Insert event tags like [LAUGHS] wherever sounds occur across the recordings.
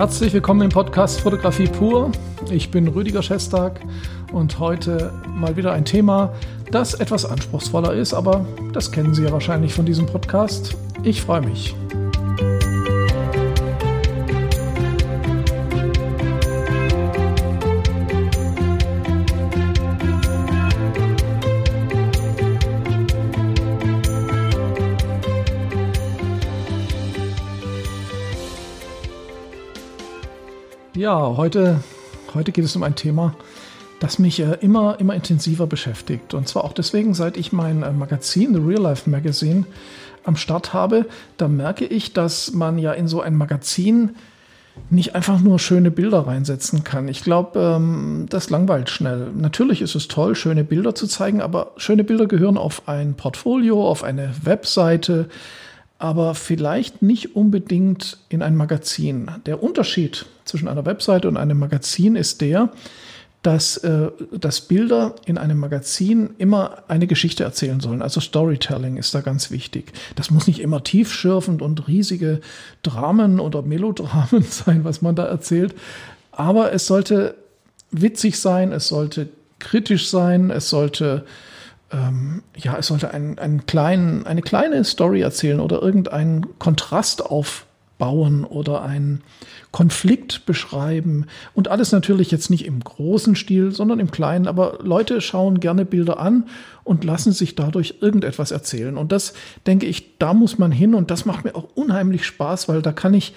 Herzlich willkommen im Podcast Fotografie pur. Ich bin Rüdiger Schestag und heute mal wieder ein Thema, das etwas anspruchsvoller ist, aber das kennen Sie ja wahrscheinlich von diesem Podcast. Ich freue mich. Ja, heute, heute geht es um ein Thema, das mich äh, immer, immer intensiver beschäftigt. Und zwar auch deswegen, seit ich mein äh, Magazin, The Real Life Magazine, am Start habe, da merke ich, dass man ja in so ein Magazin nicht einfach nur schöne Bilder reinsetzen kann. Ich glaube, ähm, das langweilt schnell. Natürlich ist es toll, schöne Bilder zu zeigen, aber schöne Bilder gehören auf ein Portfolio, auf eine Webseite, aber vielleicht nicht unbedingt in ein Magazin. Der Unterschied zwischen einer Webseite und einem Magazin ist der, dass, äh, dass Bilder in einem Magazin immer eine Geschichte erzählen sollen. Also Storytelling ist da ganz wichtig. Das muss nicht immer tiefschürfend und riesige Dramen oder Melodramen [LAUGHS] sein, was man da erzählt. Aber es sollte witzig sein, es sollte kritisch sein, es sollte ähm, ja, es sollte einen, einen kleinen, eine kleine Story erzählen oder irgendeinen Kontrast aufbauen oder einen Konflikt beschreiben. Und alles natürlich jetzt nicht im großen Stil, sondern im kleinen. Aber Leute schauen gerne Bilder an und lassen sich dadurch irgendetwas erzählen. Und das denke ich, da muss man hin. Und das macht mir auch unheimlich Spaß, weil da kann ich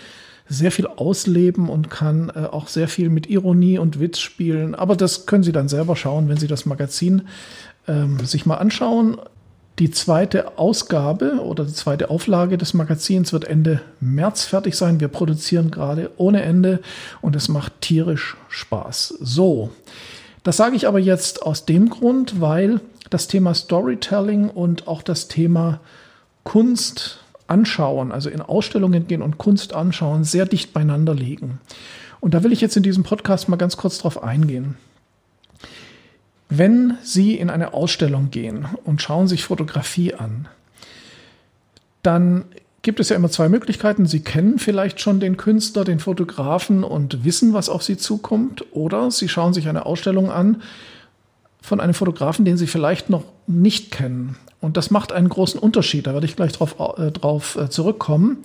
sehr viel ausleben und kann äh, auch sehr viel mit Ironie und Witz spielen. Aber das können Sie dann selber schauen, wenn Sie das Magazin ähm, sich mal anschauen. Die zweite Ausgabe oder die zweite Auflage des Magazins wird Ende März fertig sein. Wir produzieren gerade ohne Ende und es macht tierisch Spaß. So, das sage ich aber jetzt aus dem Grund, weil das Thema Storytelling und auch das Thema Kunst anschauen, also in Ausstellungen gehen und Kunst anschauen, sehr dicht beieinander liegen. Und da will ich jetzt in diesem Podcast mal ganz kurz drauf eingehen. Wenn Sie in eine Ausstellung gehen und schauen sich Fotografie an, dann gibt es ja immer zwei Möglichkeiten. Sie kennen vielleicht schon den Künstler, den Fotografen und wissen, was auf Sie zukommt. Oder Sie schauen sich eine Ausstellung an von einem Fotografen, den Sie vielleicht noch nicht kennen. Und das macht einen großen Unterschied. Da werde ich gleich drauf, äh, drauf äh, zurückkommen.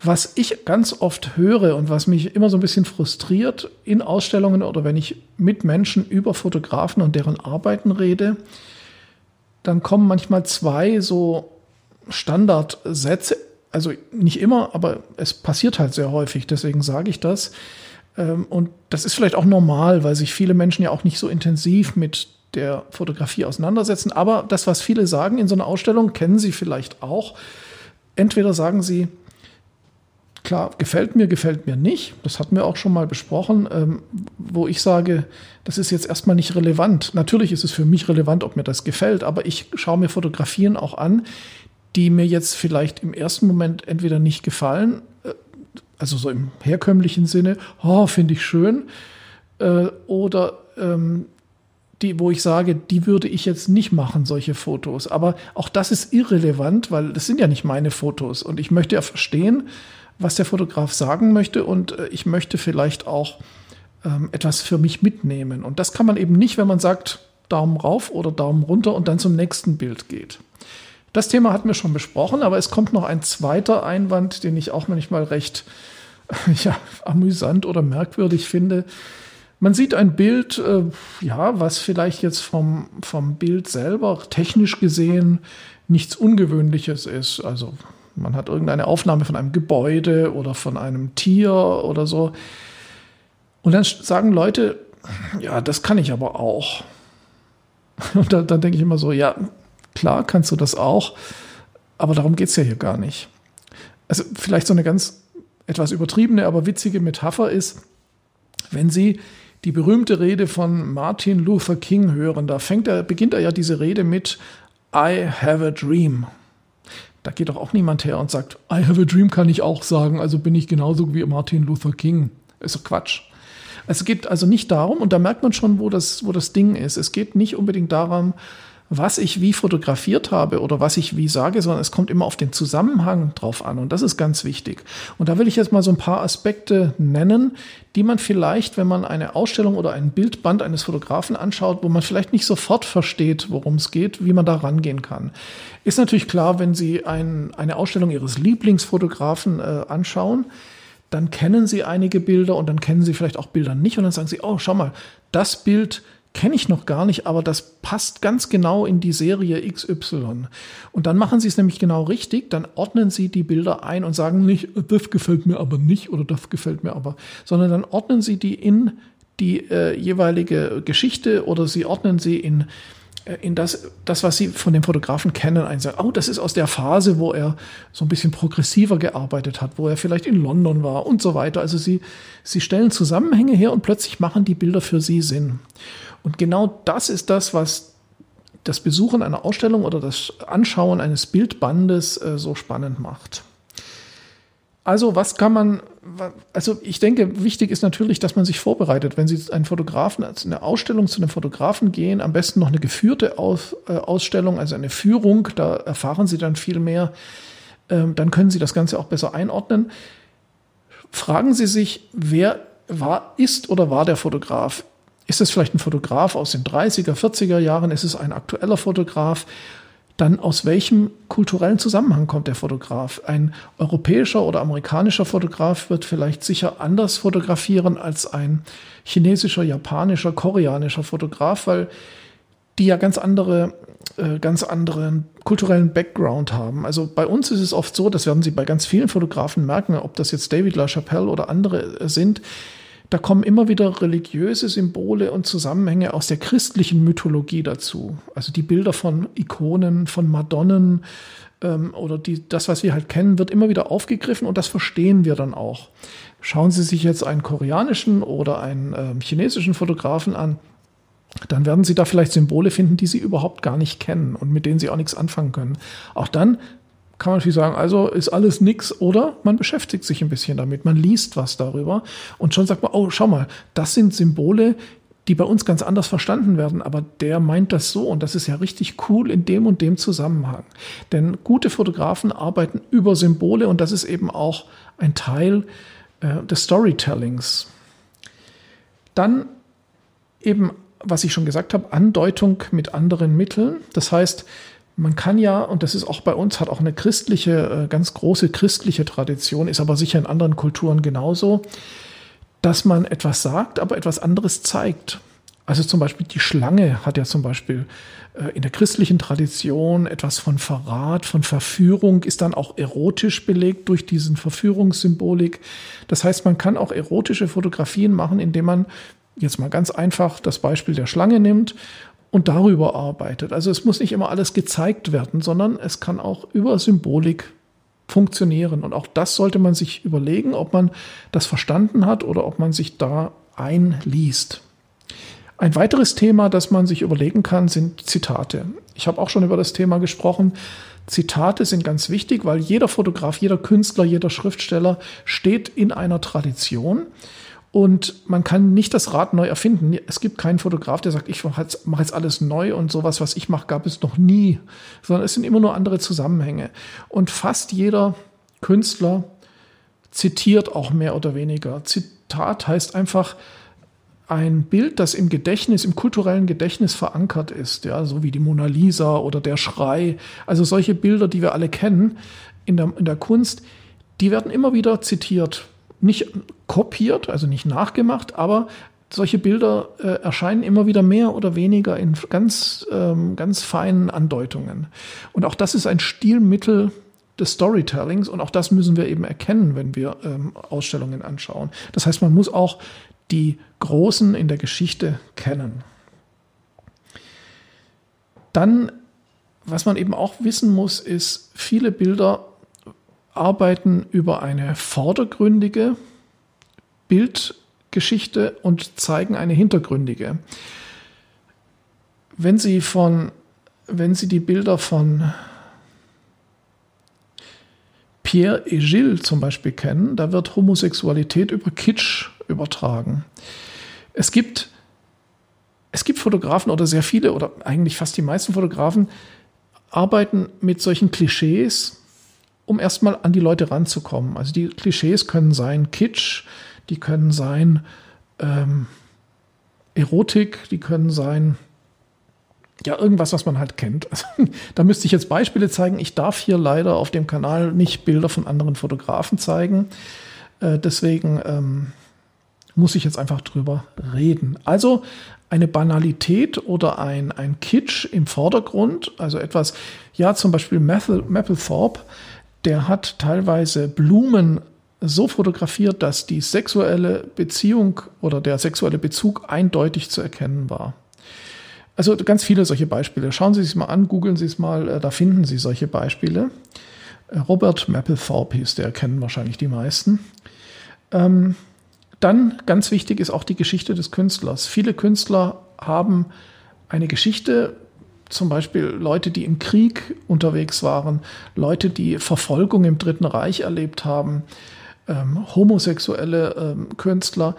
Was ich ganz oft höre und was mich immer so ein bisschen frustriert in Ausstellungen oder wenn ich mit Menschen über Fotografen und deren Arbeiten rede, dann kommen manchmal zwei so Standardsätze, also nicht immer, aber es passiert halt sehr häufig, deswegen sage ich das. Ähm, und das ist vielleicht auch normal, weil sich viele Menschen ja auch nicht so intensiv mit der Fotografie auseinandersetzen. Aber das, was viele sagen in so einer Ausstellung, kennen Sie vielleicht auch. Entweder sagen Sie, Klar, gefällt mir, gefällt mir nicht. Das hatten wir auch schon mal besprochen, ähm, wo ich sage, das ist jetzt erstmal nicht relevant. Natürlich ist es für mich relevant, ob mir das gefällt, aber ich schaue mir Fotografien auch an, die mir jetzt vielleicht im ersten Moment entweder nicht gefallen, äh, also so im herkömmlichen Sinne, oh, finde ich schön, äh, oder ähm, die, wo ich sage, die würde ich jetzt nicht machen, solche Fotos. Aber auch das ist irrelevant, weil das sind ja nicht meine Fotos. Und ich möchte ja verstehen, was der Fotograf sagen möchte und äh, ich möchte vielleicht auch ähm, etwas für mich mitnehmen. Und das kann man eben nicht, wenn man sagt, Daumen rauf oder Daumen runter und dann zum nächsten Bild geht. Das Thema hatten wir schon besprochen, aber es kommt noch ein zweiter Einwand, den ich auch manchmal recht [LAUGHS] ja, amüsant oder merkwürdig finde. Man sieht ein Bild, äh, ja, was vielleicht jetzt vom, vom Bild selber technisch gesehen nichts Ungewöhnliches ist. Also man hat irgendeine Aufnahme von einem Gebäude oder von einem Tier oder so. Und dann sagen Leute, ja, das kann ich aber auch. [LAUGHS] Und dann, dann denke ich immer so, ja, klar kannst du das auch, aber darum geht es ja hier gar nicht. Also vielleicht so eine ganz etwas übertriebene, aber witzige Metapher ist, wenn Sie die berühmte Rede von Martin Luther King hören, da fängt er, beginnt er ja diese Rede mit I have a dream. Da geht doch auch niemand her und sagt, I have a dream kann ich auch sagen, also bin ich genauso wie Martin Luther King. Ist doch Quatsch. Es geht also nicht darum, und da merkt man schon, wo das, wo das Ding ist. Es geht nicht unbedingt darum, was ich wie fotografiert habe oder was ich wie sage, sondern es kommt immer auf den Zusammenhang drauf an. Und das ist ganz wichtig. Und da will ich jetzt mal so ein paar Aspekte nennen, die man vielleicht, wenn man eine Ausstellung oder ein Bildband eines Fotografen anschaut, wo man vielleicht nicht sofort versteht, worum es geht, wie man da rangehen kann. Ist natürlich klar, wenn Sie ein, eine Ausstellung Ihres Lieblingsfotografen äh, anschauen, dann kennen Sie einige Bilder und dann kennen Sie vielleicht auch Bilder nicht und dann sagen Sie, oh, schau mal, das Bild kenne ich noch gar nicht, aber das passt ganz genau in die Serie XY. Und dann machen Sie es nämlich genau richtig, dann ordnen Sie die Bilder ein und sagen nicht, das gefällt mir aber nicht oder das gefällt mir aber, sondern dann ordnen Sie die in die äh, jeweilige Geschichte oder Sie ordnen sie in in das, das, was Sie von dem Fotografen kennen, einsagen, oh, das ist aus der Phase, wo er so ein bisschen progressiver gearbeitet hat, wo er vielleicht in London war und so weiter. Also Sie, Sie stellen Zusammenhänge her und plötzlich machen die Bilder für Sie Sinn. Und genau das ist das, was das Besuchen einer Ausstellung oder das Anschauen eines Bildbandes äh, so spannend macht. Also, was kann man, also ich denke, wichtig ist natürlich, dass man sich vorbereitet. Wenn Sie einen Fotografen, also eine Ausstellung zu einem Fotografen gehen, am besten noch eine geführte Aus, äh, Ausstellung, also eine Führung, da erfahren Sie dann viel mehr. Ähm, dann können Sie das Ganze auch besser einordnen. Fragen Sie sich, wer war, ist oder war der Fotograf? Ist es vielleicht ein Fotograf aus den 30er, 40er Jahren? Ist es ein aktueller Fotograf? Dann aus welchem kulturellen Zusammenhang kommt der Fotograf? Ein europäischer oder amerikanischer Fotograf wird vielleicht sicher anders fotografieren als ein chinesischer, japanischer, koreanischer Fotograf, weil die ja ganz andere, äh, ganz anderen kulturellen Background haben. Also bei uns ist es oft so, das werden Sie bei ganz vielen Fotografen merken, ob das jetzt David LaChapelle oder andere äh, sind, da kommen immer wieder religiöse Symbole und Zusammenhänge aus der christlichen Mythologie dazu. Also die Bilder von Ikonen, von Madonnen ähm, oder die, das, was wir halt kennen, wird immer wieder aufgegriffen und das verstehen wir dann auch. Schauen Sie sich jetzt einen koreanischen oder einen ähm, chinesischen Fotografen an, dann werden Sie da vielleicht Symbole finden, die Sie überhaupt gar nicht kennen und mit denen Sie auch nichts anfangen können. Auch dann kann man natürlich sagen, also ist alles nix oder man beschäftigt sich ein bisschen damit, man liest was darüber und schon sagt man, oh, schau mal, das sind Symbole, die bei uns ganz anders verstanden werden, aber der meint das so und das ist ja richtig cool in dem und dem Zusammenhang. Denn gute Fotografen arbeiten über Symbole und das ist eben auch ein Teil äh, des Storytellings. Dann eben, was ich schon gesagt habe, Andeutung mit anderen Mitteln. Das heißt, man kann ja, und das ist auch bei uns, hat auch eine christliche, äh, ganz große christliche Tradition, ist aber sicher in anderen Kulturen genauso, dass man etwas sagt, aber etwas anderes zeigt. Also zum Beispiel die Schlange hat ja zum Beispiel äh, in der christlichen Tradition etwas von Verrat, von Verführung, ist dann auch erotisch belegt durch diesen Verführungssymbolik. Das heißt, man kann auch erotische Fotografien machen, indem man jetzt mal ganz einfach das Beispiel der Schlange nimmt und darüber arbeitet. Also es muss nicht immer alles gezeigt werden, sondern es kann auch über Symbolik funktionieren. Und auch das sollte man sich überlegen, ob man das verstanden hat oder ob man sich da einliest. Ein weiteres Thema, das man sich überlegen kann, sind Zitate. Ich habe auch schon über das Thema gesprochen. Zitate sind ganz wichtig, weil jeder Fotograf, jeder Künstler, jeder Schriftsteller steht in einer Tradition. Und man kann nicht das Rad neu erfinden. Es gibt keinen Fotograf, der sagt, ich mache jetzt, mach jetzt alles neu und sowas, was ich mache, gab es noch nie. Sondern es sind immer nur andere Zusammenhänge. Und fast jeder Künstler zitiert auch mehr oder weniger. Zitat heißt einfach ein Bild, das im Gedächtnis, im kulturellen Gedächtnis verankert ist, ja, so wie die Mona Lisa oder der Schrei. Also solche Bilder, die wir alle kennen in der, in der Kunst, die werden immer wieder zitiert nicht kopiert, also nicht nachgemacht, aber solche Bilder äh, erscheinen immer wieder mehr oder weniger in ganz, ähm, ganz feinen Andeutungen. Und auch das ist ein Stilmittel des Storytellings und auch das müssen wir eben erkennen, wenn wir ähm, Ausstellungen anschauen. Das heißt, man muss auch die Großen in der Geschichte kennen. Dann, was man eben auch wissen muss, ist, viele Bilder arbeiten über eine vordergründige Bildgeschichte und zeigen eine hintergründige. Wenn Sie von, wenn Sie die Bilder von Pierre et Gilles zum Beispiel kennen, da wird Homosexualität über Kitsch übertragen. Es gibt es gibt Fotografen oder sehr viele oder eigentlich fast die meisten Fotografen arbeiten mit solchen Klischees, um erstmal an die Leute ranzukommen. Also die Klischees können sein Kitsch, die können sein ähm, Erotik, die können sein ja, irgendwas, was man halt kennt. [LAUGHS] Also, da müsste ich jetzt Beispiele zeigen. Ich darf hier leider auf dem Kanal nicht Bilder von anderen Fotografen zeigen. Äh, deswegen ähm, muss ich jetzt einfach drüber reden. Also eine Banalität oder ein, ein Kitsch im Vordergrund, also etwas, ja, zum Beispiel Mapplethorpe, der hat teilweise Blumen so fotografiert, dass die sexuelle Beziehung oder der sexuelle Bezug eindeutig zu erkennen war. Also ganz viele solche Beispiele. Schauen Sie es mal an, googeln Sie es mal, äh, da finden Sie solche Beispiele. Äh, Robert Mapplethorpe hieß der, kennen wahrscheinlich die meisten. Ähm, dann ganz wichtig ist auch die Geschichte des Künstlers. Viele Künstler haben eine Geschichte, zum Beispiel Leute, die im Krieg unterwegs waren, Leute, die Verfolgung im Dritten Reich erlebt haben, ähm, homosexuelle ähm, Künstler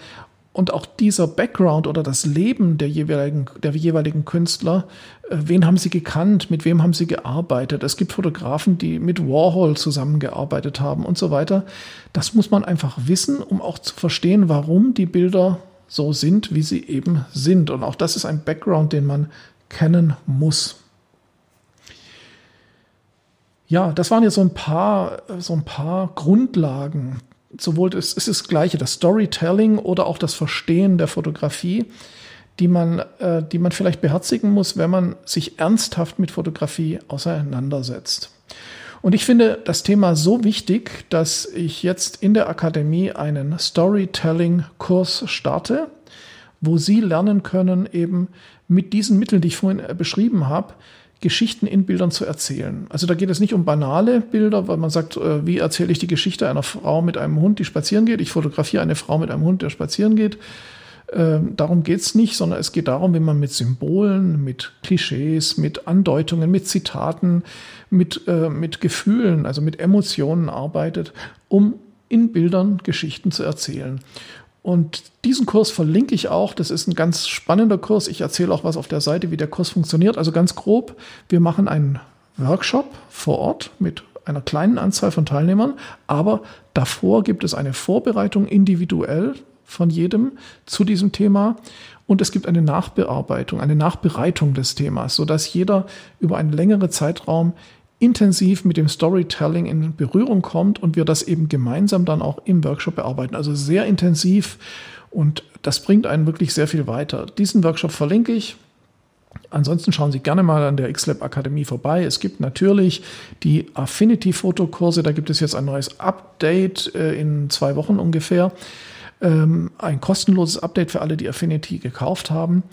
und auch dieser Background oder das Leben der jeweiligen, der jeweiligen Künstler, äh, wen haben sie gekannt, mit wem haben sie gearbeitet. Es gibt Fotografen, die mit Warhol zusammengearbeitet haben und so weiter. Das muss man einfach wissen, um auch zu verstehen, warum die Bilder so sind, wie sie eben sind. Und auch das ist ein Background, den man kennen muss. Ja, das waren jetzt so ein paar, so ein paar Grundlagen sowohl das, es ist das Gleiche, das Storytelling oder auch das Verstehen der Fotografie, die man, äh, die man vielleicht beherzigen muss, wenn man sich ernsthaft mit Fotografie auseinandersetzt. Und ich finde das Thema so wichtig, dass ich jetzt in der Akademie einen Storytelling-Kurs starte, wo Sie lernen können, eben mit diesen Mitteln, die ich vorhin äh, beschrieben habe, Geschichten in Bildern zu erzählen. Also da geht es nicht um banale Bilder, weil man sagt, äh, wie erzähle ich die Geschichte einer Frau mit einem Hund, die spazieren geht. Ich fotografiere eine Frau mit einem Hund, der spazieren geht. Ähm, darum geht es nicht, sondern es geht darum, wie man mit Symbolen, mit Klischees, mit Andeutungen, mit Zitaten, mit, äh, mit Gefühlen, also mit Emotionen arbeitet, um in Bildern Geschichten zu erzählen. Und diesen Kurs verlinke ich auch. Das ist ein ganz spannender Kurs. Ich erzähle auch was auf der Seite, wie der Kurs funktioniert. Also ganz grob, wir machen einen Workshop vor Ort mit einer kleinen Anzahl von Teilnehmern, aber davor gibt es eine Vorbereitung individuell von jedem zu diesem Thema und es gibt eine Nachbearbeitung, eine Nachbereitung des Themas, sodass jeder über einen längeren Zeitraum intensiv mit dem Storytelling in Berührung kommt und wir das eben gemeinsam dann auch im Workshop bearbeiten. Also sehr intensiv und das bringt einen wirklich sehr viel weiter. Diesen Workshop verlinke ich. Ansonsten schauen Sie gerne mal an der XLab Akademie vorbei. Es gibt natürlich die Affinity Fotokurse. Da gibt es jetzt ein neues Update äh, in zwei Wochen ungefähr. Ähm, ein kostenloses Update für alle, die Affinity gekauft haben.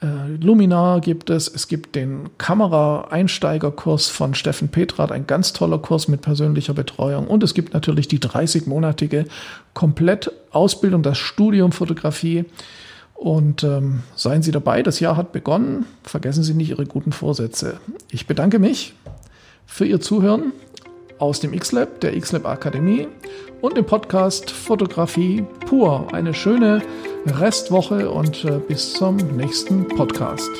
Äh, Luminar gibt es, es gibt den Kamera-Einsteigerkurs von Steffen Petrat, ein ganz toller Kurs mit persönlicher Betreuung und es gibt natürlich die 30-monatige Komplettausbildung, das Studium Fotografie. Und ähm, seien Sie dabei, das Jahr hat begonnen. Vergessen Sie nicht Ihre guten Vorsätze. Ich bedanke mich für Ihr Zuhören aus dem X-Lab, der X-Lab Akademie und dem Podcast Fotografie pur. Eine schöne Restwoche und äh, bis zum nächsten Podcast.